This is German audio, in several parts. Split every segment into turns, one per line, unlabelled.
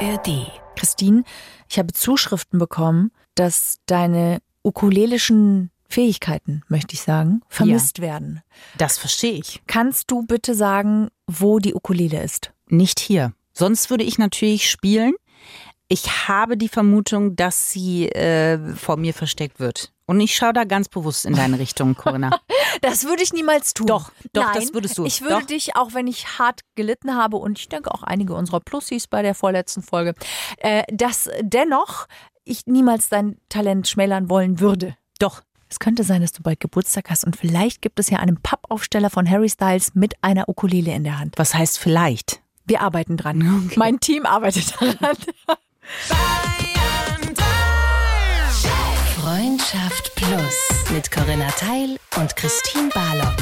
ARD. Christine, ich habe Zuschriften bekommen, dass deine ukulelischen Fähigkeiten, möchte ich sagen, vermisst ja. werden.
Das verstehe ich.
Kannst du bitte sagen, wo die Ukulele ist?
Nicht hier. Sonst würde ich natürlich spielen. Ich habe die Vermutung, dass sie äh, vor mir versteckt wird. Und ich schaue da ganz bewusst in deine Richtung, Corinna.
das würde ich niemals tun.
Doch, doch,
Nein,
das würdest du.
Ich würde
doch.
dich, auch wenn ich hart gelitten habe, und ich denke auch einige unserer Plussis bei der vorletzten Folge, äh, dass dennoch ich niemals dein Talent schmälern wollen würde.
Doch.
Es könnte sein, dass du bald Geburtstag hast und vielleicht gibt es ja einen Pappaufsteller von Harry Styles mit einer Ukulele in der Hand.
Was heißt vielleicht?
Wir arbeiten dran. Okay. Mein Team arbeitet daran.
Freundschaft Plus mit Corinna Teil und Christine Barlock.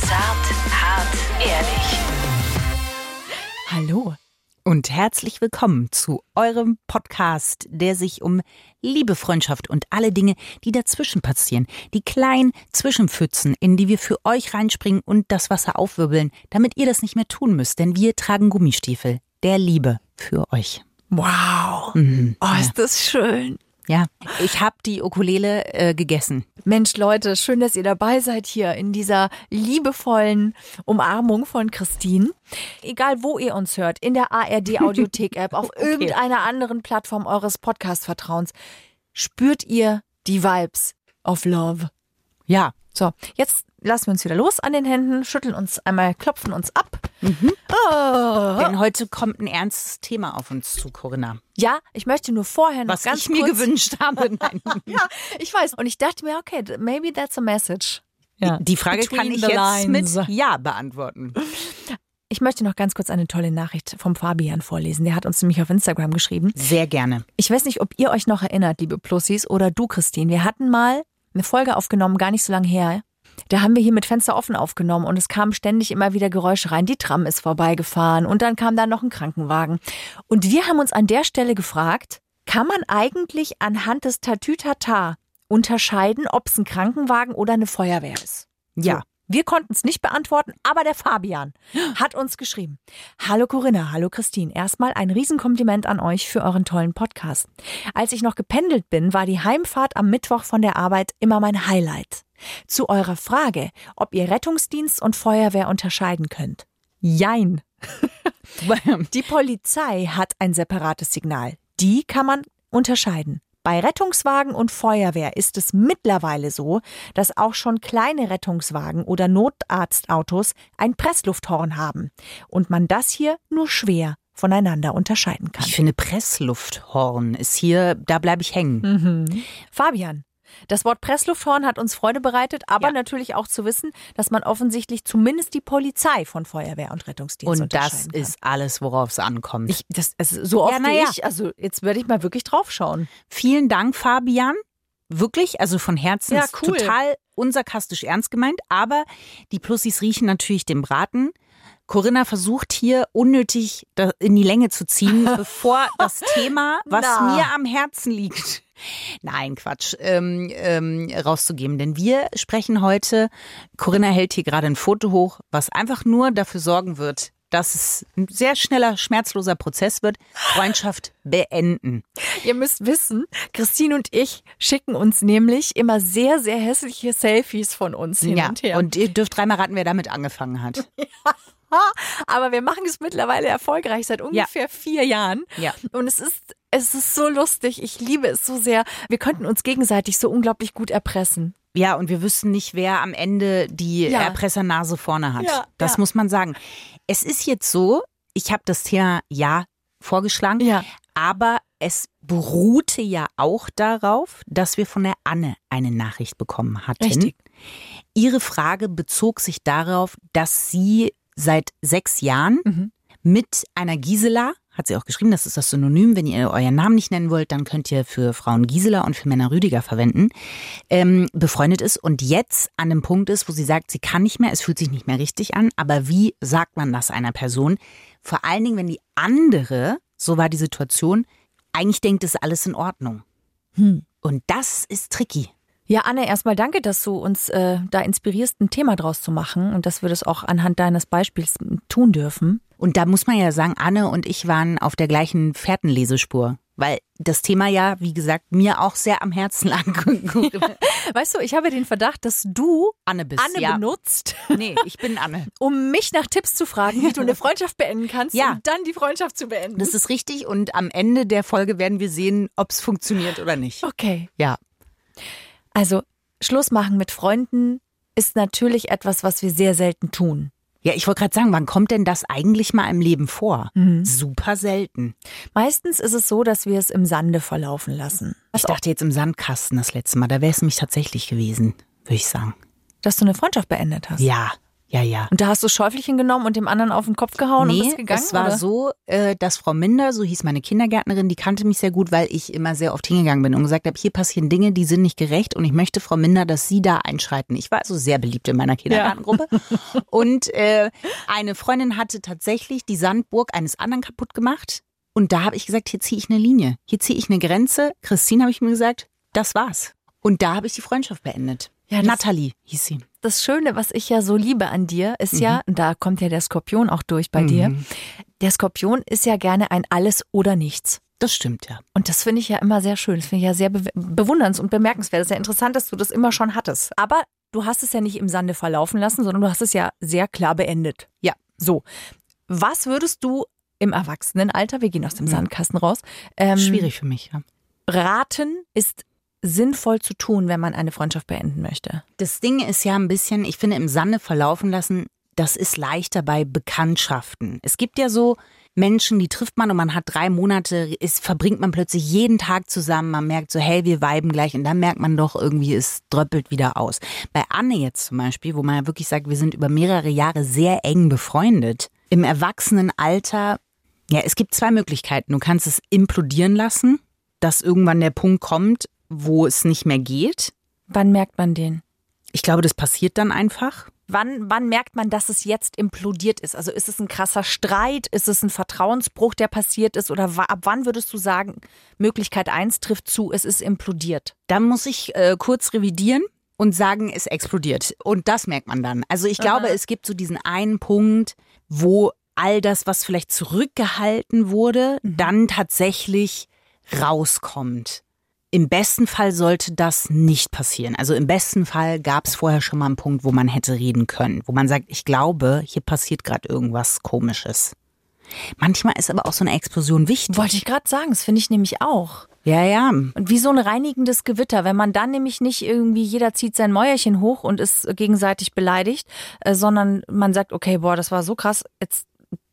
Zart, hart, ehrlich.
Hallo.
Und herzlich willkommen zu eurem Podcast, der sich um Liebe, Freundschaft und alle Dinge, die dazwischen passieren, die kleinen Zwischenpfützen, in die wir für euch reinspringen und das Wasser aufwirbeln, damit ihr das nicht mehr tun müsst, denn wir tragen Gummistiefel der Liebe für euch.
Wow. Mhm. Oh, ist das schön.
Ja, ich habe die Ukulele äh, gegessen.
Mensch, Leute, schön, dass ihr dabei seid hier in dieser liebevollen Umarmung von Christine. Egal, wo ihr uns hört, in der ARD Audiothek App, auf okay. irgendeiner anderen Plattform eures Podcast-Vertrauens, spürt ihr die Vibes of Love.
Ja.
So, jetzt lassen wir uns wieder los an den Händen, schütteln uns einmal, klopfen uns ab. Mhm.
Oh. Denn heute kommt ein ernstes Thema auf uns zu, Corinna.
Ja, ich möchte nur vorher noch
Was
ganz
ich mir
kurz
gewünscht habe.
Nein. ja, ich weiß. Und ich dachte mir, okay, maybe that's a message.
Ja. Die Frage Between kann ich jetzt lines. mit Ja beantworten.
Ich möchte noch ganz kurz eine tolle Nachricht vom Fabian vorlesen. Der hat uns nämlich auf Instagram geschrieben.
Sehr gerne.
Ich weiß nicht, ob ihr euch noch erinnert, liebe Plussis oder du, Christine. Wir hatten mal eine Folge aufgenommen, gar nicht so lange her. Da haben wir hier mit Fenster offen aufgenommen und es kamen ständig immer wieder Geräusche rein. Die Tram ist vorbeigefahren und dann kam da noch ein Krankenwagen. Und wir haben uns an der Stelle gefragt, kann man eigentlich anhand des Tatütata unterscheiden, ob es ein Krankenwagen oder eine Feuerwehr ist?
Ja.
Wir konnten es nicht beantworten, aber der Fabian hat uns geschrieben. Hallo Corinna, hallo Christine. Erstmal ein Riesenkompliment an euch für euren tollen Podcast. Als ich noch gependelt bin, war die Heimfahrt am Mittwoch von der Arbeit immer mein Highlight. Zu eurer Frage, ob ihr Rettungsdienst und Feuerwehr unterscheiden könnt. Jein. die Polizei hat ein separates Signal. Die kann man unterscheiden. Bei Rettungswagen und Feuerwehr ist es mittlerweile so, dass auch schon kleine Rettungswagen oder Notarztautos ein Presslufthorn haben und man das hier nur schwer voneinander unterscheiden kann.
Ich finde Presslufthorn ist hier, da bleibe ich hängen.
Mhm. Fabian, das Wort Presslufthorn hat uns Freude bereitet, aber ja. natürlich auch zu wissen, dass man offensichtlich zumindest die Polizei von Feuerwehr und Rettungsdienst
Und das ist alles, worauf es ankommt.
Ich, das, also so oft ja, ja. ich, also jetzt werde ich mal wirklich drauf schauen.
Vielen Dank, Fabian. Wirklich, also von Herzen ja, cool. total unsarkastisch ernst gemeint, aber die Plussis riechen natürlich den Braten. Corinna versucht hier unnötig in die Länge zu ziehen, bevor das Thema, was Na. mir am Herzen liegt, Nein, Quatsch, ähm, ähm, rauszugeben. Denn wir sprechen heute, Corinna hält hier gerade ein Foto hoch, was einfach nur dafür sorgen wird, dass es ein sehr schneller, schmerzloser Prozess wird. Freundschaft beenden.
Ihr müsst wissen, Christine und ich schicken uns nämlich immer sehr, sehr hässliche Selfies von uns hin
ja,
und her.
Und ihr dürft dreimal raten, wer damit angefangen hat.
Ja. Aber wir machen es mittlerweile erfolgreich seit ungefähr ja. vier Jahren.
Ja.
Und es ist, es ist so lustig. Ich liebe es so sehr. Wir könnten uns gegenseitig so unglaublich gut erpressen.
Ja, und wir wüssten nicht, wer am Ende die ja. Erpressernase vorne hat. Ja, das ja. muss man sagen. Es ist jetzt so, ich habe das Thema ja vorgeschlagen,
ja.
aber es beruhte ja auch darauf, dass wir von der Anne eine Nachricht bekommen hatten.
Richtig.
Ihre Frage bezog sich darauf, dass sie seit sechs Jahren mhm. mit einer Gisela, hat sie auch geschrieben, das ist das Synonym, wenn ihr euren Namen nicht nennen wollt, dann könnt ihr für Frauen Gisela und für Männer Rüdiger verwenden, ähm, befreundet ist und jetzt an dem Punkt ist, wo sie sagt, sie kann nicht mehr, es fühlt sich nicht mehr richtig an, aber wie sagt man das einer Person? Vor allen Dingen, wenn die andere, so war die Situation, eigentlich denkt, es ist alles in Ordnung.
Hm.
Und das ist tricky.
Ja, Anne, erstmal danke, dass du uns äh, da inspirierst, ein Thema draus zu machen und dass wir das auch anhand deines Beispiels tun dürfen.
Und da muss man ja sagen, Anne und ich waren auf der gleichen Fährtenlesespur. Weil das Thema ja, wie gesagt, mir auch sehr am Herzen lag.
weißt du, ich habe den Verdacht, dass du
Anne bist.
Anne
ja.
benutzt.
Nee, ich bin Anne.
um mich nach Tipps zu fragen, wie du eine Freundschaft beenden kannst ja. und dann die Freundschaft zu beenden.
Das ist richtig und am Ende der Folge werden wir sehen, ob es funktioniert oder nicht.
Okay.
Ja.
Also, Schluss machen mit Freunden ist natürlich etwas, was wir sehr selten tun.
Ja, ich wollte gerade sagen, wann kommt denn das eigentlich mal im Leben vor? Mhm. Super selten.
Meistens ist es so, dass wir es im Sande verlaufen lassen.
Ich dachte jetzt im Sandkasten das letzte Mal, da wäre es mich tatsächlich gewesen, würde ich sagen.
Dass du eine Freundschaft beendet hast?
Ja. Ja, ja.
Und da hast du Schäufelchen genommen und dem anderen auf den Kopf gehauen
nee,
und bist gegangen?
es war
oder?
so, äh, dass Frau Minder, so hieß meine Kindergärtnerin, die kannte mich sehr gut, weil ich immer sehr oft hingegangen bin und gesagt habe, hier passieren Dinge, die sind nicht gerecht und ich möchte Frau Minder, dass Sie da einschreiten. Ich war also sehr beliebt in meiner Kindergartengruppe. Ja. und äh, eine Freundin hatte tatsächlich die Sandburg eines anderen kaputt gemacht. Und da habe ich gesagt, hier ziehe ich eine Linie. Hier ziehe ich eine Grenze. Christine habe ich mir gesagt, das war's. Und da habe ich die Freundschaft beendet. Ja, Natalie hieß sie.
Das Schöne, was ich ja so liebe an dir, ist mhm. ja, da kommt ja der Skorpion auch durch bei mhm. dir. Der Skorpion ist ja gerne ein Alles oder Nichts.
Das stimmt, ja.
Und das finde ich ja immer sehr schön. Das finde ich ja sehr be bewunderns- und bemerkenswert. Das ist ja interessant, dass du das immer schon hattest. Aber du hast es ja nicht im Sande verlaufen lassen, sondern du hast es ja sehr klar beendet.
Ja.
So. Was würdest du im Erwachsenenalter, wir gehen aus dem mhm. Sandkasten raus.
Ähm, Schwierig für mich, ja.
Raten ist sinnvoll zu tun, wenn man eine Freundschaft beenden möchte?
Das Ding ist ja ein bisschen, ich finde, im Sande verlaufen lassen, das ist leichter bei Bekanntschaften. Es gibt ja so Menschen, die trifft man und man hat drei Monate, ist, verbringt man plötzlich jeden Tag zusammen, man merkt so, hey, wir weiben gleich und dann merkt man doch irgendwie, es dröppelt wieder aus. Bei Anne jetzt zum Beispiel, wo man ja wirklich sagt, wir sind über mehrere Jahre sehr eng befreundet. Im Erwachsenenalter, ja, es gibt zwei Möglichkeiten. Du kannst es implodieren lassen, dass irgendwann der Punkt kommt, wo es nicht mehr geht.
Wann merkt man den?
Ich glaube, das passiert dann einfach.
Wann, wann merkt man, dass es jetzt implodiert ist? Also ist es ein krasser Streit? Ist es ein Vertrauensbruch, der passiert ist? Oder ab wann würdest du sagen, Möglichkeit 1 trifft zu, es ist implodiert?
Da muss ich äh, kurz revidieren und sagen, es explodiert. Und das merkt man dann. Also ich glaube, Aha. es gibt so diesen einen Punkt, wo all das, was vielleicht zurückgehalten wurde, mhm. dann tatsächlich rauskommt. Im besten Fall sollte das nicht passieren. Also im besten Fall gab es vorher schon mal einen Punkt, wo man hätte reden können, wo man sagt, ich glaube, hier passiert gerade irgendwas Komisches. Manchmal ist aber auch so eine Explosion wichtig.
Wollte ich gerade sagen, das finde ich nämlich auch.
Ja, ja.
Und wie so ein reinigendes Gewitter, wenn man dann nämlich nicht irgendwie jeder zieht sein Mäuerchen hoch und ist gegenseitig beleidigt, äh, sondern man sagt, okay, boah, das war so krass, jetzt,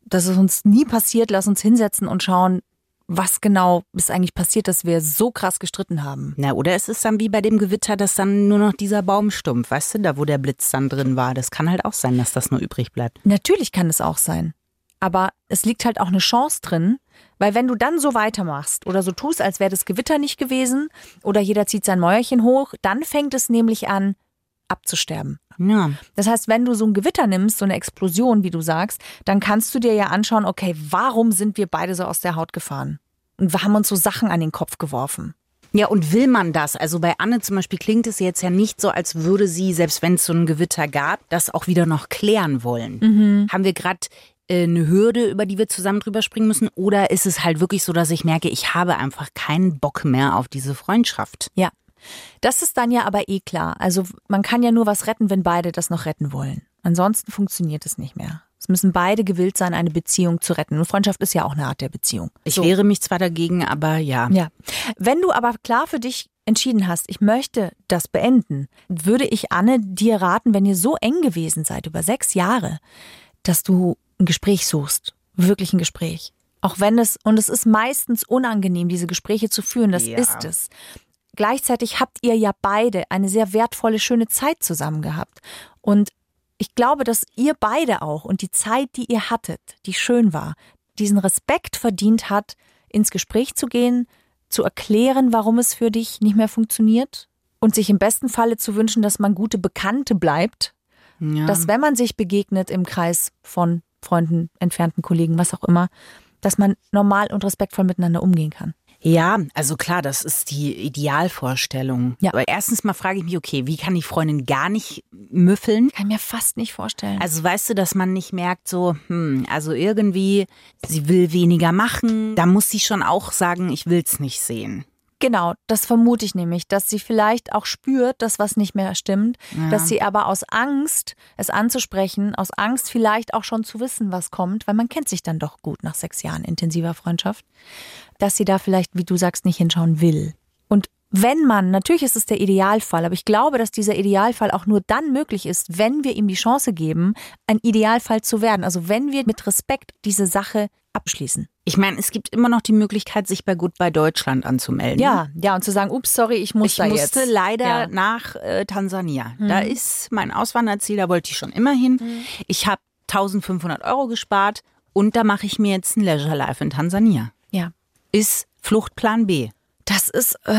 dass es uns nie passiert, lass uns hinsetzen und schauen, was genau ist eigentlich passiert, dass wir so krass gestritten haben?
Na, oder es ist dann wie bei dem Gewitter, dass dann nur noch dieser Baumstumpf, weißt du, da wo der Blitz dann drin war. Das kann halt auch sein, dass das nur übrig bleibt.
Natürlich kann es auch sein. Aber es liegt halt auch eine Chance drin, weil wenn du dann so weitermachst oder so tust, als wäre das Gewitter nicht gewesen oder jeder zieht sein Mäuerchen hoch, dann fängt es nämlich an abzusterben.
Ja.
Das heißt, wenn du so ein Gewitter nimmst, so eine Explosion, wie du sagst, dann kannst du dir ja anschauen, okay, warum sind wir beide so aus der Haut gefahren? Und wir haben uns so Sachen an den Kopf geworfen.
Ja, und will man das? Also bei Anne zum Beispiel klingt es jetzt ja nicht so, als würde sie, selbst wenn es so ein Gewitter gab, das auch wieder noch klären wollen. Mhm. Haben wir gerade äh, eine Hürde, über die wir zusammen drüber springen müssen? Oder ist es halt wirklich so, dass ich merke, ich habe einfach keinen Bock mehr auf diese Freundschaft?
Ja. Das ist dann ja aber eh klar. Also man kann ja nur was retten, wenn beide das noch retten wollen. Ansonsten funktioniert es nicht mehr. Es müssen beide gewillt sein, eine Beziehung zu retten. Und Freundschaft ist ja auch eine Art der Beziehung.
Ich so. wehre mich zwar dagegen, aber ja.
Ja. Wenn du aber klar für dich entschieden hast, ich möchte das beenden, würde ich Anne dir raten, wenn ihr so eng gewesen seid über sechs Jahre, dass du ein Gespräch suchst. Wirklich ein Gespräch. Auch wenn es, und es ist meistens unangenehm, diese Gespräche zu führen, das ja. ist es. Gleichzeitig habt ihr ja beide eine sehr wertvolle, schöne Zeit zusammen gehabt. Und ich glaube, dass ihr beide auch und die Zeit, die ihr hattet, die schön war, diesen Respekt verdient hat, ins Gespräch zu gehen, zu erklären, warum es für dich nicht mehr funktioniert und sich im besten Falle zu wünschen, dass man gute Bekannte bleibt, ja. dass wenn man sich begegnet im Kreis von Freunden, entfernten Kollegen, was auch immer, dass man normal und respektvoll miteinander umgehen kann.
Ja, also klar, das ist die Idealvorstellung. Ja. Aber erstens mal frage ich mich, okay, wie kann die Freundin gar nicht müffeln?
Kann mir fast nicht vorstellen.
Also weißt du, dass man nicht merkt, so, hm, also irgendwie, sie will weniger machen. Da muss sie schon auch sagen, ich will's nicht sehen.
Genau, das vermute ich nämlich, dass sie vielleicht auch spürt, dass was nicht mehr stimmt, ja. dass sie aber aus Angst, es anzusprechen, aus Angst vielleicht auch schon zu wissen, was kommt, weil man kennt sich dann doch gut nach sechs Jahren intensiver Freundschaft, dass sie da vielleicht, wie du sagst, nicht hinschauen will. Und wenn man, natürlich ist es der Idealfall, aber ich glaube, dass dieser Idealfall auch nur dann möglich ist, wenn wir ihm die Chance geben, ein Idealfall zu werden. Also wenn wir mit Respekt diese Sache abschließen.
Ich meine, es gibt immer noch die Möglichkeit, sich bei Goodbye Deutschland anzumelden.
Ja, ja, und zu sagen, ups, sorry, ich muss
ich
da
musste
jetzt.
leider ja. nach äh, Tansania. Mhm. Da ist mein Auswanderziel, da wollte ich schon immer hin. Mhm. Ich habe 1500 Euro gespart und da mache ich mir jetzt ein Leisure Life in Tansania.
Ja.
Ist Fluchtplan B.
Das ist äh,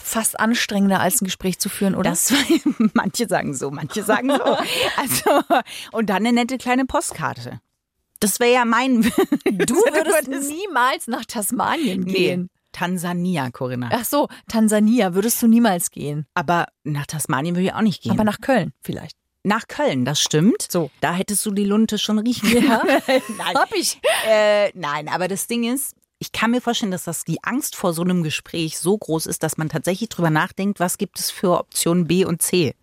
fast anstrengender als ein Gespräch zu führen, oder?
Das, manche sagen so, manche sagen so. Also, und dann eine nette kleine Postkarte. Das wäre ja mein.
Du würdest, würdest niemals nach Tasmanien gehen. Nee.
Tansania, Corinna.
Ach so, Tansania würdest du niemals gehen.
Aber nach Tasmanien würde ich auch nicht gehen.
Aber nach Köln vielleicht.
Nach Köln, das stimmt.
So.
Da hättest du die Lunte schon riechen können. Ja. nein. Hab ich. Äh, nein, aber das Ding ist, ich kann mir vorstellen, dass das die Angst vor so einem Gespräch so groß ist, dass man tatsächlich drüber nachdenkt, was gibt es für Optionen B und C.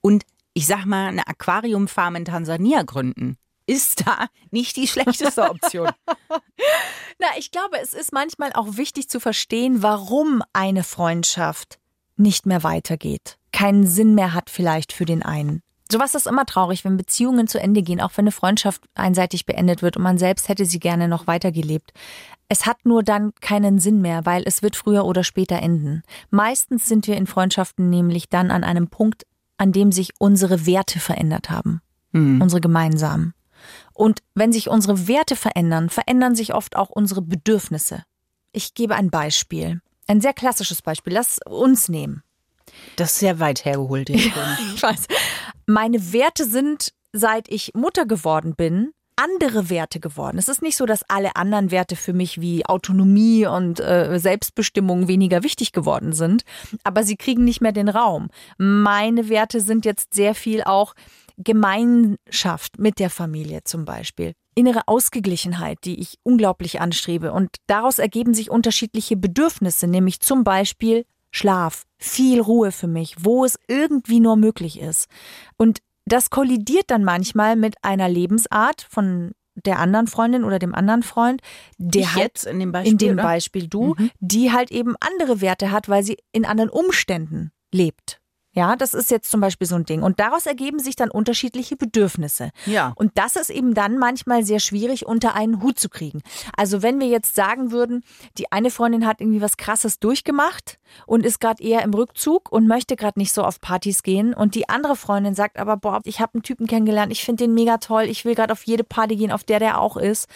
Und ich sag mal, eine Aquariumfarm in Tansania gründen ist da nicht die schlechteste Option.
Na, ich glaube, es ist manchmal auch wichtig zu verstehen, warum eine Freundschaft nicht mehr weitergeht, keinen Sinn mehr hat vielleicht für den einen. Sowas ist immer traurig, wenn Beziehungen zu Ende gehen, auch wenn eine Freundschaft einseitig beendet wird und man selbst hätte sie gerne noch weitergelebt. Es hat nur dann keinen Sinn mehr, weil es wird früher oder später enden. Meistens sind wir in Freundschaften nämlich dann an einem Punkt, an dem sich unsere Werte verändert haben. Mhm. Unsere gemeinsamen. Und wenn sich unsere Werte verändern, verändern sich oft auch unsere Bedürfnisse. Ich gebe ein Beispiel. Ein sehr klassisches Beispiel. Lass uns nehmen.
Das ist sehr weit hergeholt.
Ja, ich weiß. Meine Werte sind, seit ich Mutter geworden bin, andere Werte geworden. Es ist nicht so, dass alle anderen Werte für mich wie Autonomie und äh, Selbstbestimmung weniger wichtig geworden sind, aber sie kriegen nicht mehr den Raum. Meine Werte sind jetzt sehr viel auch Gemeinschaft mit der Familie zum Beispiel. Innere Ausgeglichenheit, die ich unglaublich anstrebe. Und daraus ergeben sich unterschiedliche Bedürfnisse, nämlich zum Beispiel Schlaf, viel Ruhe für mich, wo es irgendwie nur möglich ist. Und das kollidiert dann manchmal mit einer Lebensart von der anderen Freundin oder dem anderen Freund, der
ich
halt
jetzt in dem Beispiel,
in dem Beispiel du, mhm. die halt eben andere Werte hat, weil sie in anderen Umständen lebt. Ja, das ist jetzt zum Beispiel so ein Ding. Und daraus ergeben sich dann unterschiedliche Bedürfnisse.
Ja.
Und das ist eben dann manchmal sehr schwierig unter einen Hut zu kriegen. Also wenn wir jetzt sagen würden, die eine Freundin hat irgendwie was Krasses durchgemacht und ist gerade eher im Rückzug und möchte gerade nicht so auf Partys gehen und die andere Freundin sagt aber, boah, ich habe einen Typen kennengelernt, ich finde den mega toll, ich will gerade auf jede Party gehen, auf der der auch ist.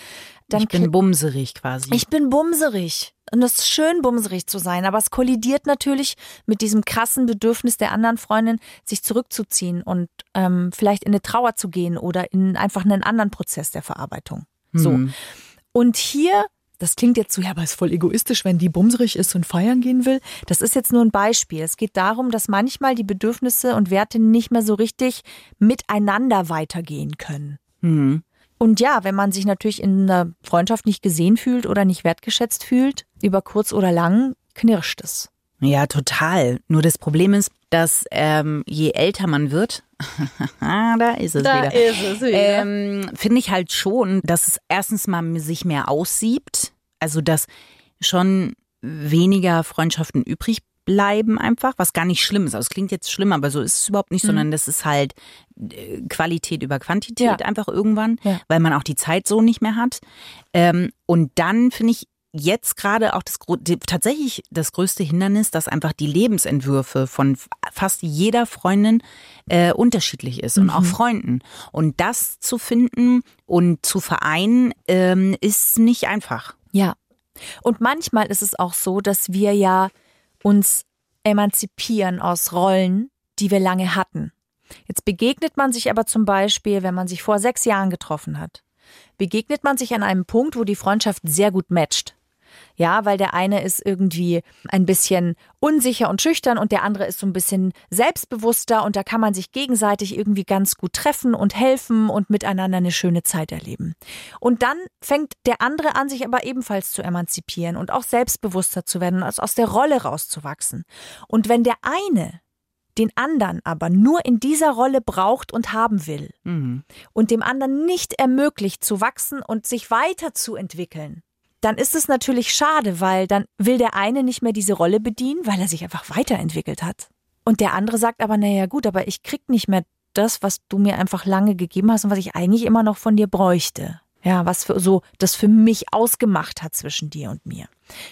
Dann ich bin bumserig quasi.
Ich bin bumserig. Und es ist schön, bumserig zu sein, aber es kollidiert natürlich mit diesem krassen Bedürfnis der anderen Freundin, sich zurückzuziehen und ähm, vielleicht in eine Trauer zu gehen oder in einfach einen anderen Prozess der Verarbeitung. So. Mhm. Und hier, das klingt jetzt so, ja, aber ist voll egoistisch, wenn die bumserig ist und feiern gehen will. Das ist jetzt nur ein Beispiel. Es geht darum, dass manchmal die Bedürfnisse und Werte nicht mehr so richtig miteinander weitergehen können.
Mhm.
Und ja, wenn man sich natürlich in einer Freundschaft nicht gesehen fühlt oder nicht wertgeschätzt fühlt, über kurz oder lang knirscht es.
Ja, total. Nur das Problem ist, dass ähm, je älter man wird, da ist es
da
wieder,
ist es wieder.
Ähm, finde ich halt schon, dass es erstens mal sich mehr aussiebt, also dass schon weniger Freundschaften übrig bleiben einfach, was gar nicht schlimm ist. Also es klingt jetzt schlimm, aber so ist es überhaupt nicht, mhm. sondern das ist halt äh, Qualität über Quantität ja. einfach irgendwann, ja. weil man auch die Zeit so nicht mehr hat. Ähm, und dann finde ich jetzt gerade auch das tatsächlich das größte Hindernis, dass einfach die Lebensentwürfe von fast jeder Freundin äh, unterschiedlich ist mhm. und auch mhm. Freunden. Und das zu finden und zu vereinen, ähm, ist nicht einfach.
Ja. Und manchmal ist es auch so, dass wir ja uns emanzipieren aus Rollen, die wir lange hatten. Jetzt begegnet man sich aber zum Beispiel, wenn man sich vor sechs Jahren getroffen hat, begegnet man sich an einem Punkt, wo die Freundschaft sehr gut matcht. Ja, weil der eine ist irgendwie ein bisschen unsicher und schüchtern und der andere ist so ein bisschen selbstbewusster und da kann man sich gegenseitig irgendwie ganz gut treffen und helfen und miteinander eine schöne Zeit erleben. Und dann fängt der andere an, sich aber ebenfalls zu emanzipieren und auch selbstbewusster zu werden, also aus der Rolle rauszuwachsen. Und wenn der eine den anderen aber nur in dieser Rolle braucht und haben will mhm. und dem anderen nicht ermöglicht zu wachsen und sich weiterzuentwickeln, dann ist es natürlich schade, weil dann will der eine nicht mehr diese Rolle bedienen, weil er sich einfach weiterentwickelt hat. Und der andere sagt aber, naja gut, aber ich krieg nicht mehr das, was du mir einfach lange gegeben hast und was ich eigentlich immer noch von dir bräuchte. Ja, was für so das für mich ausgemacht hat zwischen dir und mir.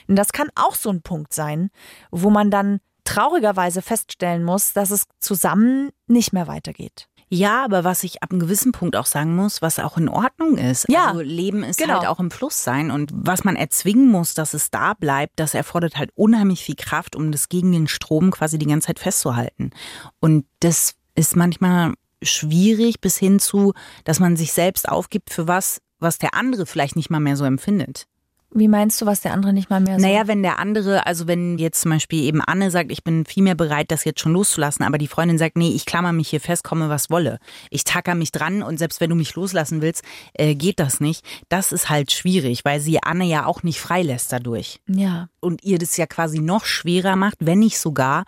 Und das kann auch so ein Punkt sein, wo man dann traurigerweise feststellen muss, dass es zusammen nicht mehr weitergeht.
Ja, aber was ich ab einem gewissen Punkt auch sagen muss, was auch in Ordnung ist. Ja, also Leben ist genau. halt auch im Fluss sein und was man erzwingen muss, dass es da bleibt, das erfordert halt unheimlich viel Kraft, um das gegen den Strom quasi die ganze Zeit festzuhalten. Und das ist manchmal schwierig bis hin zu, dass man sich selbst aufgibt für was, was der andere vielleicht nicht mal mehr so empfindet.
Wie meinst du, was der andere nicht mal mehr
so? Naja, wenn der andere, also wenn jetzt zum Beispiel eben Anne sagt, ich bin viel mehr bereit, das jetzt schon loszulassen, aber die Freundin sagt, nee, ich klammer mich hier fest, komme was wolle. Ich tacker mich dran und selbst wenn du mich loslassen willst, äh, geht das nicht. Das ist halt schwierig, weil sie Anne ja auch nicht freilässt dadurch.
Ja.
Und ihr das ja quasi noch schwerer macht, wenn nicht sogar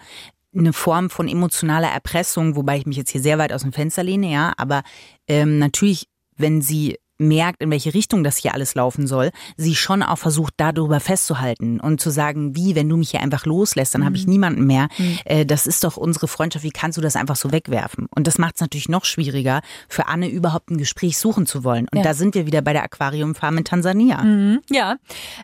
eine Form von emotionaler Erpressung, wobei ich mich jetzt hier sehr weit aus dem Fenster lehne, ja, aber ähm, natürlich, wenn sie merkt, in welche Richtung das hier alles laufen soll, sie schon auch versucht, darüber festzuhalten und zu sagen, wie, wenn du mich hier einfach loslässt, dann mhm. habe ich niemanden mehr. Mhm. Äh, das ist doch unsere Freundschaft, wie kannst du das einfach so wegwerfen? Und das macht es natürlich noch schwieriger, für Anne überhaupt ein Gespräch suchen zu wollen. Und ja. da sind wir wieder bei der Aquariumfarm in Tansania.
Mhm. Ja,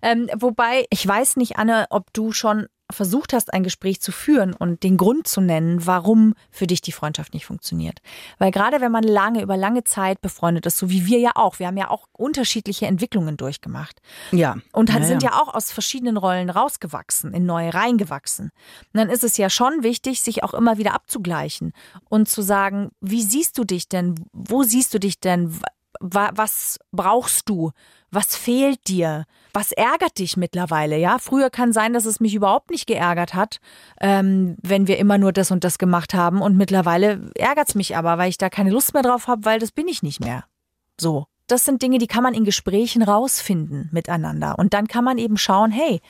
ähm, wobei, ich weiß nicht, Anne, ob du schon versucht hast, ein Gespräch zu führen und den Grund zu nennen, warum für dich die Freundschaft nicht funktioniert. Weil gerade wenn man lange, über lange Zeit befreundet ist, so wie wir ja auch, wir haben ja auch unterschiedliche Entwicklungen durchgemacht.
Ja.
Und
ja,
sind ja. ja auch aus verschiedenen Rollen rausgewachsen, in neue reingewachsen. Und dann ist es ja schon wichtig, sich auch immer wieder abzugleichen und zu sagen, wie siehst du dich denn? Wo siehst du dich denn? Was brauchst du? Was fehlt dir? Was ärgert dich mittlerweile? Ja, früher kann sein, dass es mich überhaupt nicht geärgert hat, ähm, wenn wir immer nur das und das gemacht haben. Und mittlerweile ärgert es mich aber, weil ich da keine Lust mehr drauf habe, weil das bin ich nicht mehr. So. Das sind Dinge, die kann man in Gesprächen rausfinden miteinander. Und dann kann man eben schauen, hey,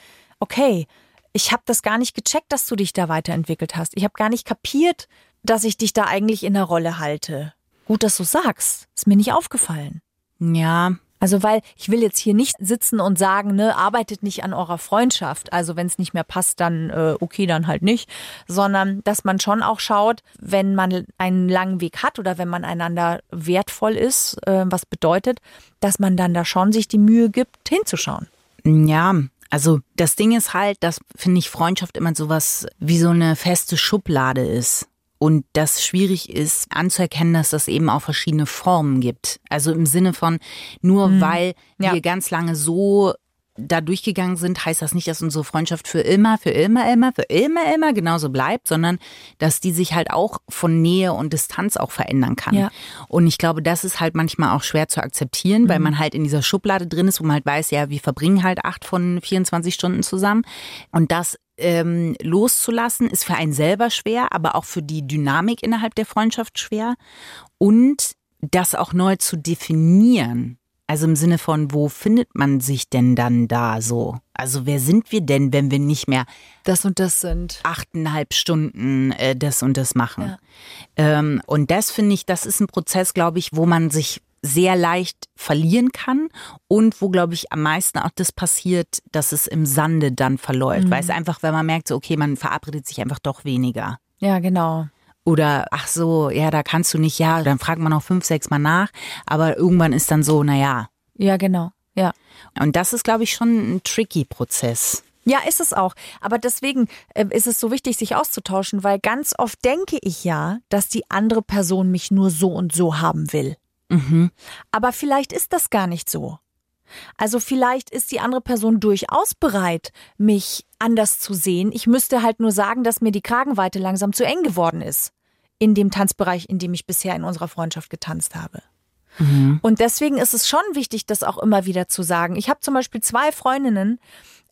okay, ich habe das gar nicht gecheckt, dass du dich da weiterentwickelt hast. Ich habe gar nicht kapiert, dass ich dich da eigentlich in der Rolle halte. Gut, dass du sagst. Ist mir nicht aufgefallen.
Ja,
also weil ich will jetzt hier nicht sitzen und sagen, ne, arbeitet nicht an eurer Freundschaft. Also wenn es nicht mehr passt, dann äh, okay, dann halt nicht, sondern dass man schon auch schaut, wenn man einen langen Weg hat oder wenn man einander wertvoll ist, äh, was bedeutet, dass man dann da schon sich die Mühe gibt, hinzuschauen.
Ja, also das Ding ist halt, dass finde ich Freundschaft immer sowas wie so eine feste Schublade ist und das schwierig ist anzuerkennen, dass das eben auch verschiedene Formen gibt. Also im Sinne von, nur mhm. weil ja. wir ganz lange so da durchgegangen sind, heißt das nicht, dass unsere Freundschaft für immer, für immer, immer, für immer, immer genauso bleibt, sondern dass die sich halt auch von Nähe und Distanz auch verändern kann. Ja. Und ich glaube, das ist halt manchmal auch schwer zu akzeptieren, mhm. weil man halt in dieser Schublade drin ist, wo man halt weiß, ja, wir verbringen halt acht von 24 Stunden zusammen. Und das ähm, loszulassen, ist für einen selber schwer, aber auch für die Dynamik innerhalb der Freundschaft schwer. Und das auch neu zu definieren. Also im Sinne von, wo findet man sich denn dann da so? Also wer sind wir denn, wenn wir nicht mehr
das und das sind?
Achteinhalb Stunden äh, das und das machen. Ja. Ähm, und das finde ich, das ist ein Prozess, glaube ich, wo man sich sehr leicht verlieren kann und wo, glaube ich, am meisten auch das passiert, dass es im Sande dann verläuft. Mhm. Weil es einfach, wenn man merkt, so, okay, man verabredet sich einfach doch weniger.
Ja, genau.
Oder ach so, ja, da kannst du nicht, ja, dann fragt man noch fünf, sechs Mal nach, aber irgendwann ist dann so, naja.
Ja, genau, ja.
Und das ist, glaube ich, schon ein tricky Prozess.
Ja, ist es auch. Aber deswegen äh, ist es so wichtig, sich auszutauschen, weil ganz oft denke ich ja, dass die andere Person mich nur so und so haben will. Mhm. Aber vielleicht ist das gar nicht so. Also vielleicht ist die andere Person durchaus bereit, mich anders zu sehen. Ich müsste halt nur sagen, dass mir die Kragenweite langsam zu eng geworden ist. In dem Tanzbereich, in dem ich bisher in unserer Freundschaft getanzt habe. Mhm. Und deswegen ist es schon wichtig, das auch immer wieder zu sagen. Ich habe zum Beispiel zwei Freundinnen,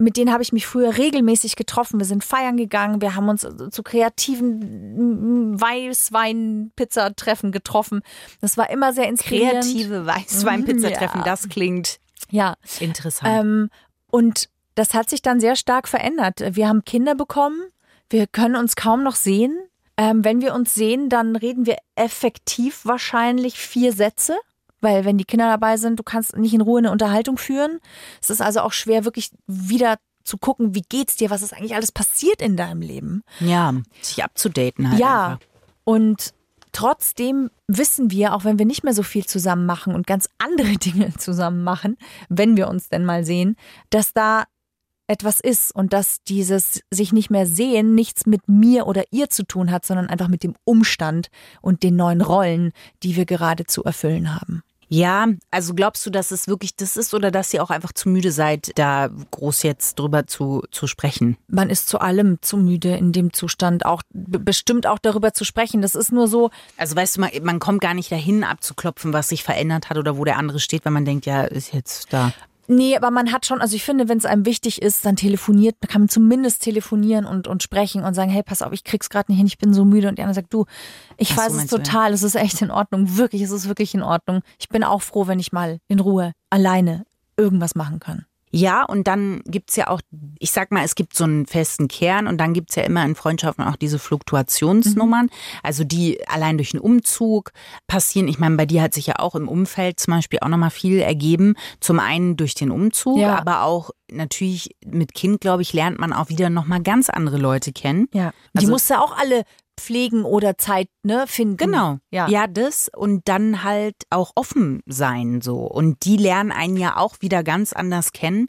mit denen habe ich mich früher regelmäßig getroffen. Wir sind feiern gegangen, wir haben uns zu kreativen Weißwein-Pizza-Treffen getroffen. Das war immer sehr inspirierend.
Kreative Weißwein-Pizza-Treffen, ja. das klingt
ja
interessant.
Ähm, und das hat sich dann sehr stark verändert. Wir haben Kinder bekommen, wir können uns kaum noch sehen. Ähm, wenn wir uns sehen, dann reden wir effektiv wahrscheinlich vier Sätze. Weil wenn die Kinder dabei sind, du kannst nicht in Ruhe eine Unterhaltung führen. Es ist also auch schwer, wirklich wieder zu gucken, wie geht's dir, was ist eigentlich alles passiert in deinem Leben.
Ja, sich abzudaten halt.
Ja. Einfach. Und trotzdem wissen wir, auch wenn wir nicht mehr so viel zusammen machen und ganz andere Dinge zusammen machen, wenn wir uns denn mal sehen, dass da etwas ist und dass dieses sich nicht mehr sehen nichts mit mir oder ihr zu tun hat, sondern einfach mit dem Umstand und den neuen Rollen, die wir gerade zu erfüllen haben.
Ja, also glaubst du, dass es wirklich das ist oder dass ihr auch einfach zu müde seid, da groß jetzt drüber zu, zu sprechen?
Man ist zu allem zu müde in dem Zustand, auch bestimmt auch darüber zu sprechen. Das ist nur so.
Also weißt du, man, man kommt gar nicht dahin abzuklopfen, was sich verändert hat oder wo der andere steht, weil man denkt, ja, ist jetzt da.
Nee, aber man hat schon, also ich finde, wenn es einem wichtig ist, dann telefoniert, kann man zumindest telefonieren und, und sprechen und sagen, hey, pass auf, ich krieg's gerade nicht hin, ich bin so müde. Und die andere sagt, du, ich Ach weiß so, es total, du? es ist echt in Ordnung, wirklich, es ist wirklich in Ordnung. Ich bin auch froh, wenn ich mal in Ruhe alleine irgendwas machen kann.
Ja, und dann gibt's ja auch, ich sag mal, es gibt so einen festen Kern und dann gibt's ja immer in Freundschaften auch diese Fluktuationsnummern, mhm. also die allein durch einen Umzug passieren. Ich meine, bei dir hat sich ja auch im Umfeld zum Beispiel auch nochmal viel ergeben. Zum einen durch den Umzug, ja. aber auch natürlich mit Kind, glaube ich, lernt man auch wieder nochmal ganz andere Leute kennen.
Ja. Die also, musste auch alle pflegen oder Zeit ne, finden.
Genau. Ja. ja, das und dann halt auch offen sein so. Und die lernen einen ja auch wieder ganz anders kennen.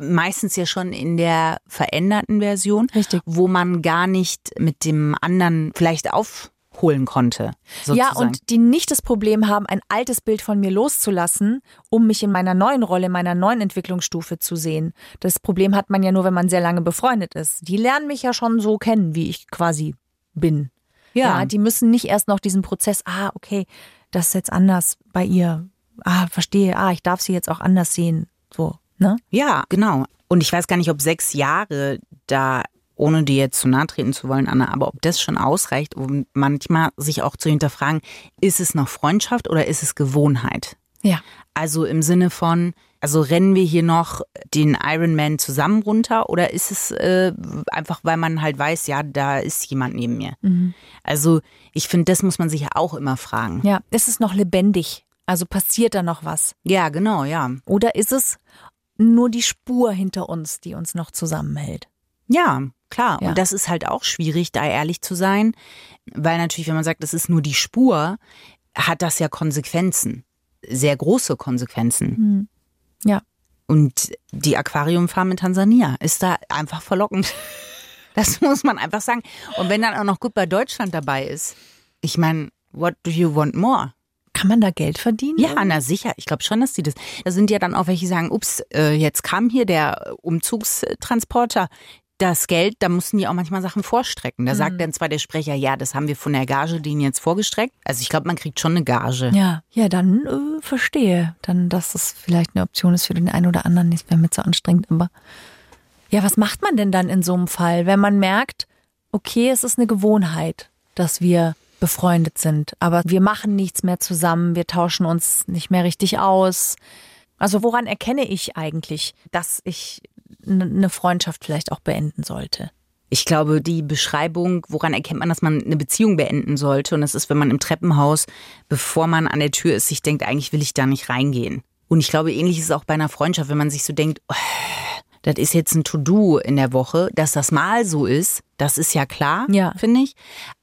Meistens ja schon in der veränderten Version.
Richtig.
Wo man gar nicht mit dem anderen vielleicht aufholen konnte. Sozusagen.
Ja, und die nicht das Problem haben, ein altes Bild von mir loszulassen, um mich in meiner neuen Rolle, in meiner neuen Entwicklungsstufe zu sehen. Das Problem hat man ja nur, wenn man sehr lange befreundet ist. Die lernen mich ja schon so kennen, wie ich quasi bin. Ja. ja. Die müssen nicht erst noch diesen Prozess, ah, okay, das ist jetzt anders bei ihr. Ah, verstehe, ah, ich darf sie jetzt auch anders sehen. So, ne?
Ja, genau. Und ich weiß gar nicht, ob sechs Jahre da, ohne dir jetzt zu nahe treten zu wollen, Anna, aber ob das schon ausreicht, um manchmal sich auch zu hinterfragen, ist es noch Freundschaft oder ist es Gewohnheit?
Ja.
Also im Sinne von, also rennen wir hier noch den Ironman zusammen runter oder ist es äh, einfach, weil man halt weiß, ja, da ist jemand neben mir? Mhm. Also ich finde, das muss man sich ja auch immer fragen.
Ja, ist es noch lebendig? Also passiert da noch was?
Ja, genau, ja.
Oder ist es nur die Spur hinter uns, die uns noch zusammenhält?
Ja, klar. Ja. Und das ist halt auch schwierig, da ehrlich zu sein, weil natürlich, wenn man sagt, das ist nur die Spur, hat das ja Konsequenzen sehr große Konsequenzen.
Mhm. Ja.
Und die Aquariumfarm in Tansania ist da einfach verlockend. Das muss man einfach sagen. Und wenn dann auch noch gut bei Deutschland dabei ist, ich meine, what do you want more?
Kann man da Geld verdienen?
Ja, na sicher. Ich glaube schon, dass die das. Da sind ja dann auch welche, die sagen, ups, äh, jetzt kam hier der Umzugstransporter das Geld, da mussten die auch manchmal Sachen vorstrecken. Da mhm. sagt dann zwar der Sprecher, ja, das haben wir von der Gage denen jetzt vorgestreckt. Also ich glaube, man kriegt schon eine Gage.
Ja, ja, dann äh, verstehe. Dann, dass das vielleicht eine Option ist für den einen oder anderen. Das wäre mir zu anstrengend, aber ja, was macht man denn dann in so einem Fall, wenn man merkt, okay, es ist eine Gewohnheit, dass wir befreundet sind, aber wir machen nichts mehr zusammen, wir tauschen uns nicht mehr richtig aus. Also woran erkenne ich eigentlich, dass ich eine Freundschaft vielleicht auch beenden sollte?
Ich glaube, die Beschreibung, woran erkennt man, dass man eine Beziehung beenden sollte, und das ist, wenn man im Treppenhaus, bevor man an der Tür ist, sich denkt, eigentlich will ich da nicht reingehen. Und ich glaube, ähnlich ist es auch bei einer Freundschaft, wenn man sich so denkt, oh, das ist jetzt ein To-Do in der Woche, dass das mal so ist, das ist ja klar, ja. finde ich.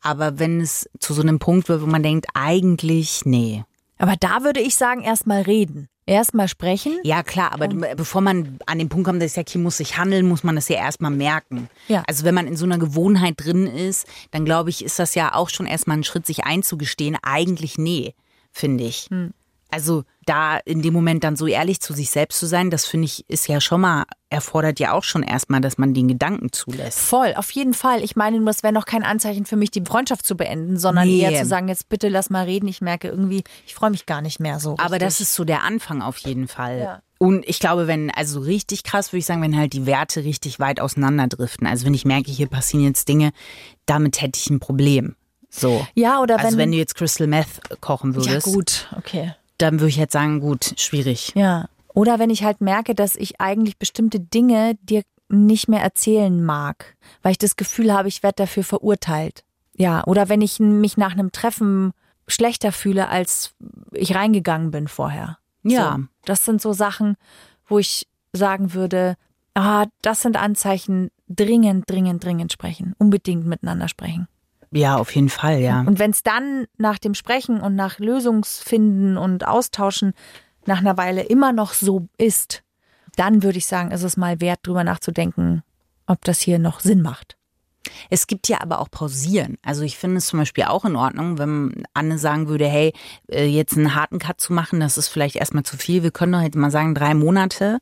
Aber wenn es zu so einem Punkt wird, wo man denkt, eigentlich, nee.
Aber da würde ich sagen, erst mal reden. Erstmal sprechen.
Ja, klar, aber bevor man an den Punkt kommt, dass ich sage, hier muss sich handeln, muss man das ja erstmal merken. Ja. Also wenn man in so einer Gewohnheit drin ist, dann glaube ich, ist das ja auch schon erstmal ein Schritt, sich einzugestehen. Eigentlich nee, finde ich. Hm. Also da in dem Moment dann so ehrlich zu sich selbst zu sein, das finde ich, ist ja schon mal, erfordert ja auch schon erstmal, dass man den Gedanken zulässt.
Voll, auf jeden Fall. Ich meine, nur, es wäre noch kein Anzeichen für mich, die Freundschaft zu beenden, sondern nee. eher zu sagen, jetzt bitte lass mal reden. Ich merke irgendwie, ich freue mich gar nicht mehr so. Richtig.
Aber das ist so der Anfang auf jeden Fall. Ja. Und ich glaube, wenn, also richtig krass würde ich sagen, wenn halt die Werte richtig weit auseinanderdriften. Also wenn ich merke, hier passieren jetzt Dinge, damit hätte ich ein Problem. So.
Ja, oder
also
wenn.
Also wenn du jetzt Crystal Meth kochen würdest.
Ja, gut, okay
dann würde ich jetzt sagen, gut, schwierig.
Ja. Oder wenn ich halt merke, dass ich eigentlich bestimmte Dinge dir nicht mehr erzählen mag, weil ich das Gefühl habe, ich werde dafür verurteilt. Ja, oder wenn ich mich nach einem Treffen schlechter fühle, als ich reingegangen bin vorher.
Ja.
So, das sind so Sachen, wo ich sagen würde, ah, das sind Anzeichen, dringend, dringend, dringend sprechen, unbedingt miteinander sprechen.
Ja, auf jeden Fall, ja.
Und wenn es dann nach dem Sprechen und nach Lösungsfinden und Austauschen nach einer Weile immer noch so ist, dann würde ich sagen, ist es mal wert, drüber nachzudenken, ob das hier noch Sinn macht.
Es gibt ja aber auch Pausieren. Also ich finde es zum Beispiel auch in Ordnung, wenn Anne sagen würde, hey, äh, jetzt einen harten Cut zu machen, das ist vielleicht erstmal zu viel. Wir können doch jetzt mal sagen, drei Monate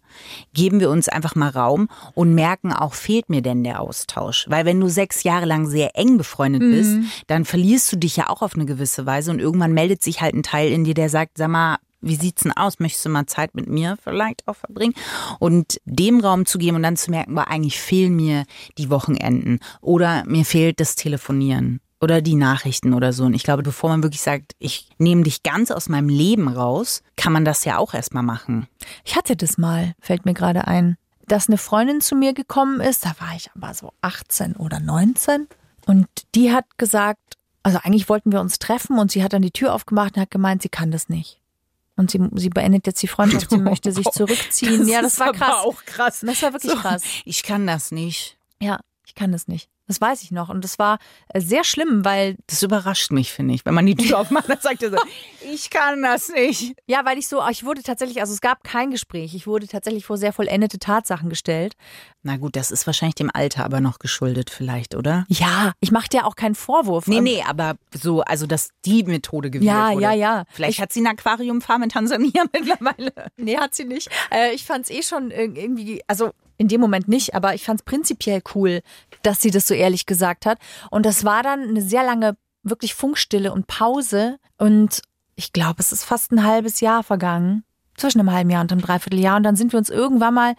geben wir uns einfach mal Raum und merken auch, fehlt mir denn der Austausch? Weil wenn du sechs Jahre lang sehr eng befreundet mhm. bist, dann verlierst du dich ja auch auf eine gewisse Weise und irgendwann meldet sich halt ein Teil in dir, der sagt, sag mal, wie sieht's denn aus? Möchtest du mal Zeit mit mir vielleicht auch verbringen? Und dem Raum zu geben und dann zu merken, war eigentlich fehlen mir die Wochenenden oder mir fehlt das Telefonieren oder die Nachrichten oder so. Und ich glaube, bevor man wirklich sagt, ich nehme dich ganz aus meinem Leben raus, kann man das ja auch erstmal machen.
Ich hatte das mal, fällt mir gerade ein, dass eine Freundin zu mir gekommen ist, da war ich aber so 18 oder 19 und die hat gesagt, also eigentlich wollten wir uns treffen und sie hat dann die Tür aufgemacht und hat gemeint, sie kann das nicht. Und sie, sie beendet jetzt die Freundschaft, sie möchte sich zurückziehen.
Das
ja, das war krass.
auch krass.
Das war wirklich so, krass.
Ich kann das nicht.
Ja, ich kann das nicht. Das weiß ich noch. Und das war äh, sehr schlimm, weil.
Das überrascht mich, finde ich. Wenn man die Tür aufmacht, dann sagt er so, ich kann das nicht.
Ja, weil ich so, ich wurde tatsächlich, also es gab kein Gespräch. Ich wurde tatsächlich vor sehr vollendete Tatsachen gestellt.
Na gut, das ist wahrscheinlich dem Alter aber noch geschuldet, vielleicht, oder?
Ja, ich mache dir auch keinen Vorwurf.
Nee, nee, aber so, also dass die Methode gewählt
ja,
wurde.
Ja, ja, ja.
Vielleicht ich, hat sie ein Aquariumfarm in Tansania mittlerweile.
Nee, hat sie nicht. Äh, ich fand es eh schon irgendwie, also in dem Moment nicht, aber ich fand es prinzipiell cool, dass sie das so ehrlich gesagt hat. Und das war dann eine sehr lange, wirklich Funkstille und Pause. Und ich glaube, es ist fast ein halbes Jahr vergangen. Zwischen einem halben Jahr und einem Dreivierteljahr. Und dann sind wir uns irgendwann mal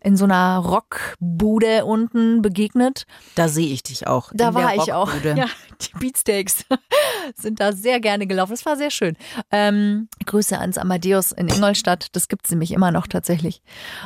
in so einer Rockbude unten begegnet.
Da sehe ich dich auch.
Da war ich auch. Ja, die Beatsteaks sind da sehr gerne gelaufen. Das war sehr schön. Ähm, Grüße ans Amadeus in Ingolstadt. Das gibt es nämlich immer noch tatsächlich.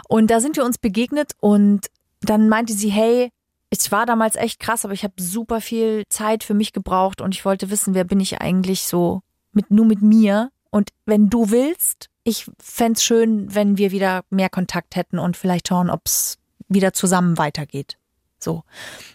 Und da sind wir uns begegnet und dann meinte sie, hey, ich war damals echt krass, aber ich habe super viel Zeit für mich gebraucht und ich wollte wissen, wer bin ich eigentlich so mit nur mit mir. Und wenn du willst, ich fände es schön, wenn wir wieder mehr Kontakt hätten und vielleicht schauen, ob es wieder zusammen weitergeht. So.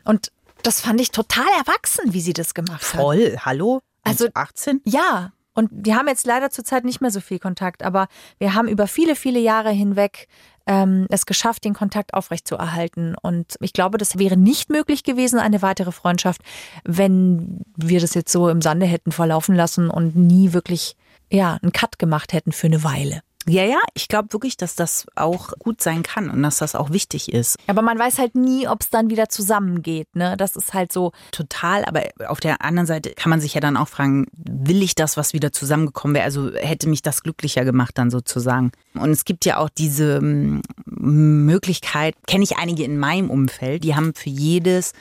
Und das fand ich total erwachsen, wie sie das gemacht
hat. Voll, hallo?
Also
18?
Ja. Und wir haben jetzt leider zurzeit nicht mehr so viel Kontakt, aber wir haben über viele, viele Jahre hinweg ähm, es geschafft, den Kontakt aufrechtzuerhalten. Und ich glaube, das wäre nicht möglich gewesen, eine weitere Freundschaft, wenn wir das jetzt so im Sande hätten verlaufen lassen und nie wirklich ja, einen Cut gemacht hätten für eine Weile.
Ja, ja, ich glaube wirklich, dass das auch gut sein kann und dass das auch wichtig ist.
Aber man weiß halt nie, ob es dann wieder zusammengeht, ne? Das ist halt so.
Total, aber auf der anderen Seite kann man sich ja dann auch fragen, will ich das, was wieder zusammengekommen wäre? Also hätte mich das glücklicher gemacht dann sozusagen. Und es gibt ja auch diese hm, Möglichkeit, kenne ich einige in meinem Umfeld, die haben für jedes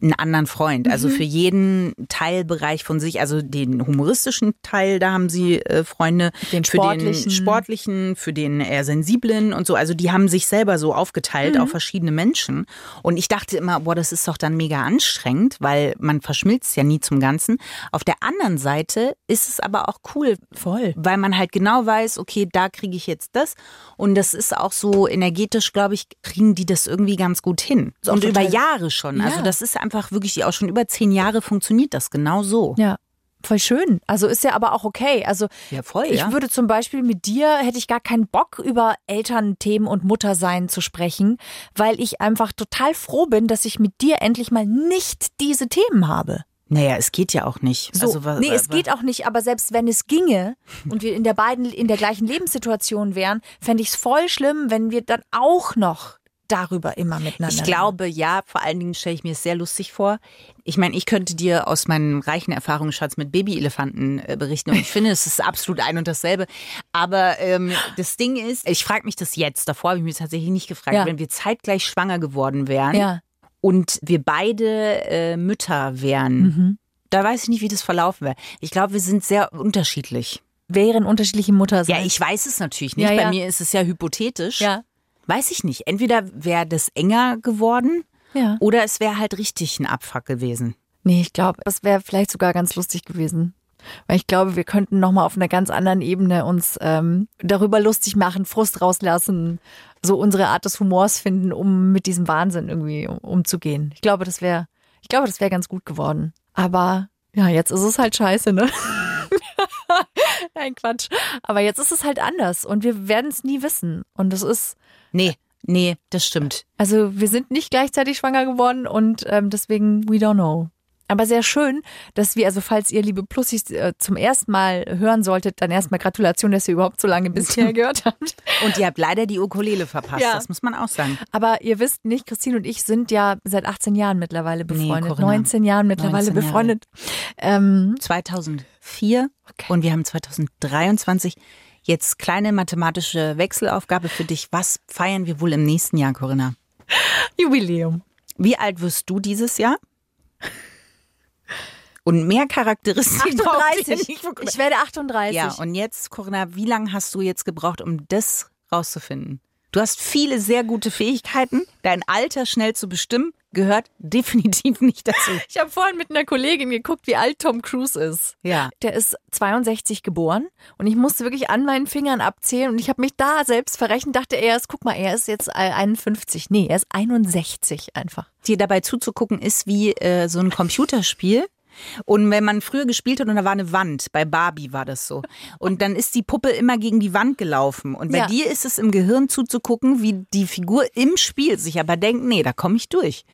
einen anderen Freund. Also mhm. für jeden Teilbereich von sich, also den humoristischen Teil, da haben sie äh, Freunde.
Den
für den sportlichen, für den eher sensiblen und so. Also die haben sich selber so aufgeteilt mhm. auf verschiedene Menschen. Und ich dachte immer, boah, das ist doch dann mega anstrengend, weil man verschmilzt ja nie zum Ganzen. Auf der anderen Seite ist es aber auch cool.
Voll.
Weil man halt genau weiß, okay, da kriege ich jetzt das. Und das ist auch so energetisch, glaube ich, kriegen die das irgendwie ganz gut hin. Und über Jahre schon. Also ja. Also das ist einfach wirklich auch schon über zehn Jahre funktioniert das genau so.
Ja. Voll schön. Also ist ja aber auch okay. Also
ja, voll,
ich
ja.
würde zum Beispiel mit dir hätte ich gar keinen Bock über Elternthemen und Muttersein zu sprechen, weil ich einfach total froh bin, dass ich mit dir endlich mal nicht diese Themen habe.
Naja, es geht ja auch nicht.
So,
also, wa-
nee, es geht auch nicht, aber selbst wenn es ginge und wir in der beiden in der gleichen Lebenssituation wären, fände ich es voll schlimm, wenn wir dann auch noch darüber immer miteinander.
Ich glaube, ja, vor allen Dingen stelle ich mir es sehr lustig vor. Ich meine, ich könnte dir aus meinem reichen Erfahrungsschatz mit Babyelefanten äh, berichten und ich finde, es ist absolut ein und dasselbe. Aber ähm, das Ding ist, ich frage mich das jetzt, davor habe ich mich tatsächlich nicht gefragt,
Ja.
wenn wir zeitgleich schwanger geworden wären
Ja.
und wir beide äh, Mütter wären,
Mhm.
da weiß ich nicht, wie das verlaufen wäre. Ich glaube, wir sind sehr unterschiedlich.
Wären unterschiedliche Mutter
Ja, ich weiß es natürlich nicht.
Ja,
Bei mir ist es ja hypothetisch.
Ja.
Weiß ich nicht. Entweder wäre das enger geworden
Ja.
oder es wäre halt richtig ein Abfuck gewesen.
Nee, ich glaube, das wäre vielleicht sogar ganz lustig gewesen. Weil ich glaube, wir könnten nochmal auf einer ganz anderen Ebene uns ähm, darüber lustig machen, Frust rauslassen, so unsere Art des Humors finden, um mit diesem Wahnsinn irgendwie um- umzugehen. Ich glaube, das wäre, ich glaube, das wäre ganz gut geworden. Aber ja, jetzt ist es halt scheiße, ne? Nein, Quatsch. Aber jetzt ist es halt anders und wir werden es nie wissen. Und es ist,
Nee, nee, das stimmt.
also wir sind nicht gleichzeitig schwanger geworden und ähm, deswegen we don't know. Aber sehr schön, dass wir, also falls ihr, liebe Plussis, äh, zum ersten Mal hören solltet, dann erstmal Gratulation, dass ihr überhaupt so lange bisher gehört habt.
Und ihr habt leider die Ukulele verpasst,
Ja.
das muss man auch sagen.
Aber ihr wisst nicht, Christine und ich sind ja seit 18 Jahren mittlerweile befreundet.
Corinna.
19 Jahren mittlerweile
19 Jahre.
befreundet. Ähm,
2004 und wir haben 2023. Jetzt kleine mathematische Wechselaufgabe für dich. Was feiern wir wohl im nächsten Jahr, Corinna?
Jubiläum.
Wie alt wirst du dieses Jahr? Und mehr Charakteristik braucht ihr
38.
nicht.
Ich werde 38.
Ja, und jetzt, Corinna, wie lange hast du jetzt gebraucht, um das rauszufinden? Du hast viele sehr gute Fähigkeiten. Dein Alter schnell zu bestimmen gehört definitiv nicht dazu.
ich habe vorhin mit einer Kollegin geguckt, wie alt Tom Cruise ist.
Ja.
Der ist 62 geboren und ich musste wirklich an meinen Fingern abzählen und ich habe mich da selbst verrechnet, dachte er ist, guck mal, er ist jetzt äh, 51. Nee, er ist 61 einfach.
Dir dabei zuzugucken ist wie äh, so ein Computerspiel. Und wenn man früher gespielt hat und da war eine Wand, bei Barbie war das so. Und dann ist die Puppe immer gegen die Wand gelaufen. Und bei
Ja.
dir ist es im Gehirn zuzugucken, wie die Figur im Spiel sich aber denkt, nee, da komme ich durch.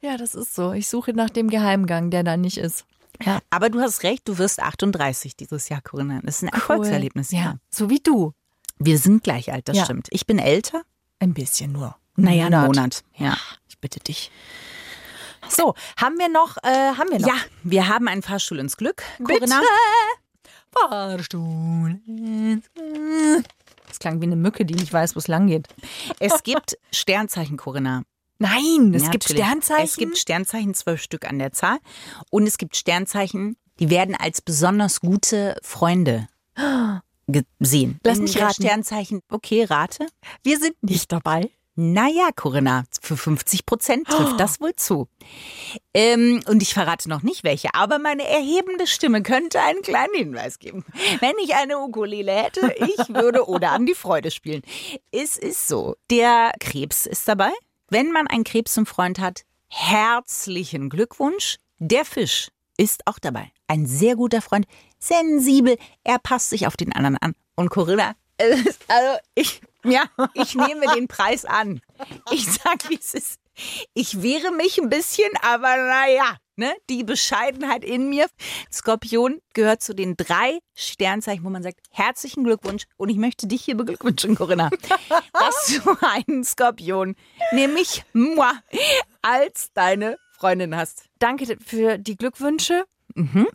Ja, das ist so. Ich suche nach dem Geheimgang, der da nicht ist. Ja,
Aber du hast recht, du wirst 38 dieses Jahr, Corinna. Das ist ein Erfolgserlebnis.
Ja,
Ja.
so wie du.
Wir sind gleich alt, das
Ja.
stimmt. Ich bin älter.
Ein bisschen nur.
Naja, einen Monat. Ja.
Ich bitte dich. So, haben wir noch, äh, haben wir noch?
Ja, wir haben einen Fahrstuhl ins Glück, Corinna.
Fahrstuhl. Das klang wie eine Mücke, die nicht weiß, wo es lang geht.
Es gibt Sternzeichen, Corinna.
Nein, es
Ja,
gibt
natürlich.
Sternzeichen.
Es gibt Sternzeichen, zwölf Stück an der Zahl. Und es gibt Sternzeichen, die werden als besonders gute Freunde gesehen.
Lass mich raten.
Sternzeichen, okay, rate.
wir sind nicht dabei.
Naja, Corinna, für 50 Prozent trifft das wohl zu. Ähm, und ich verrate noch nicht welche, aber meine erhebende Stimme könnte einen kleinen Hinweis geben. Wenn ich eine Ukulele hätte, ich würde oder an die Freude spielen. Es ist so, der Krebs ist dabei. Wenn man einen Krebs zum Freund hat, herzlichen Glückwunsch. Der Fisch ist auch dabei. Ein sehr guter Freund, sensibel, er passt sich auf den anderen an. Und Corinna, also ich, ja, ich nehme den Preis an. Ich sag, wie es ist. Ich wehre mich ein bisschen, aber naja, ne, die Bescheidenheit in mir. Skorpion gehört zu den drei Sternzeichen, wo man sagt, herzlichen Glückwunsch. Und ich möchte dich hier beglückwünschen, Corinna, dass du einen Skorpion, nämlich moi, als deine Freundin hast.
Danke für die Glückwünsche.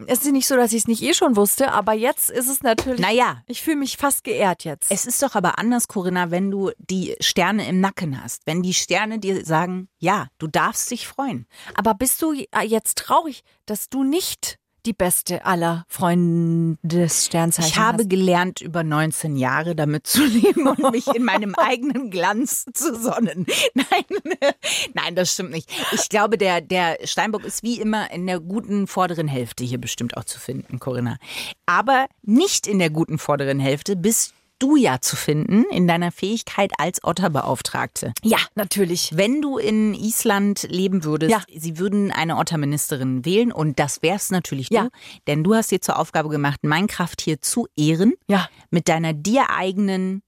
Es ist nicht so, dass ich es nicht eh schon wusste, aber jetzt ist es natürlich.
Naja,
Ich fühle mich fast geehrt jetzt.
Es ist doch aber anders, Corinna, wenn du die Sterne im Nacken hast. Wenn die Sterne dir sagen, ja, du darfst dich freuen.
aber bist du jetzt traurig, dass du nicht die beste aller Freunde des Sternzeichens
Ich habe
hast?
gelernt, über 19 Jahre damit zu leben und mich in meinem eigenen Glanz zu sonnen. Nein, nein, das stimmt nicht. Ich glaube, der, der Steinbock ist wie immer in der guten vorderen Hälfte hier bestimmt auch zu finden, Corinna. Aber nicht in der guten vorderen Hälfte bist du ja zu finden in deiner Fähigkeit als Otterbeauftragte.
Ja, natürlich.
Wenn du in Island leben würdest,
Ja.
sie würden eine Otterministerin wählen und das wär's natürlich
Ja.
du, denn du hast dir zur Aufgabe gemacht, mein Krafttier zu ehren
Ja.
mit deiner dir eigenen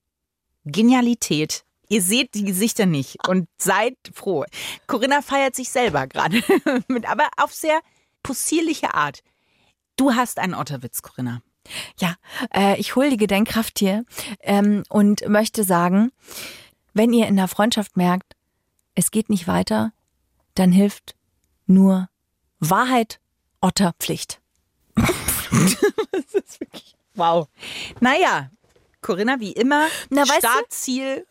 Genialität. Ihr seht die Gesichter nicht und seid froh. Corinna feiert sich selber gerade, aber auf sehr possierliche Art. Du hast einen Otterwitz, Corinna.
Ja, äh, ich hole die Gedenkkraft hier ähm, und möchte sagen, wenn ihr in der Freundschaft merkt, es geht nicht weiter, dann hilft nur Wahrheit, Otterpflicht.
das ist wirklich wow. Naja, Corinna, wie immer, Na, Startziel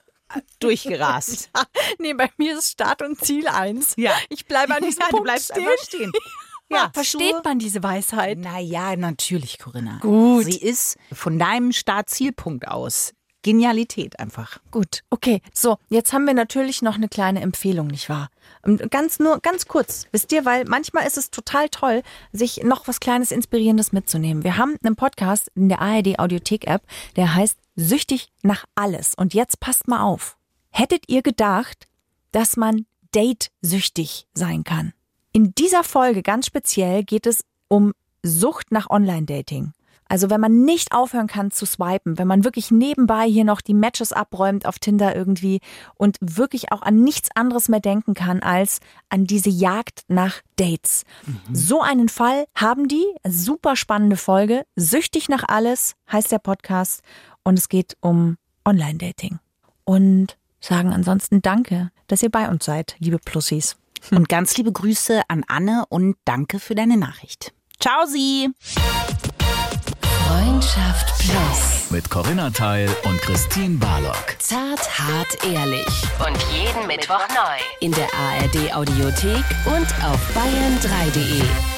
durchgerast.
nee, bei mir ist Start und Ziel eins. Ja. Ich bleibe an diesem ja, Punkt du bleibst stehen. stehen. Ja, versteht man diese Weisheit?
Naja, natürlich, Corinna.
Gut.
Sie ist von deinem Startzielpunkt aus Genialität einfach.
Gut, okay. So, jetzt haben wir natürlich noch eine kleine Empfehlung, nicht wahr? Ähm, ganz nur, ganz kurz, wisst ihr, weil manchmal ist es total toll, sich noch was Kleines Inspirierendes mitzunehmen. Wir haben einen Podcast in der ARD Audiothek App, der heißt Süchtig nach alles. Und jetzt passt mal auf. Hättet ihr gedacht, dass man date-süchtig sein kann? In dieser Folge ganz speziell geht es um Sucht nach Online-Dating. Also wenn man nicht aufhören kann zu swipen, wenn man wirklich nebenbei hier noch die Matches abräumt auf Tinder irgendwie und wirklich auch an nichts anderes mehr denken kann als an diese Jagd nach Dates. Mhm. So einen Fall haben die. Super spannende Folge. Süchtig nach alles heißt der Podcast und es geht um Online-Dating. Und sagen ansonsten Danke, dass ihr bei uns seid, liebe Plussis.
Und ganz liebe Grüße an Anne und danke für deine Nachricht. Ciao Sie!
Freundschaft Plus.
Mit Corinna Teil und Christine Barlock.
Zart, hart, ehrlich. Und jeden Mittwoch neu. In der ARD Audiothek und auf bayern3.de.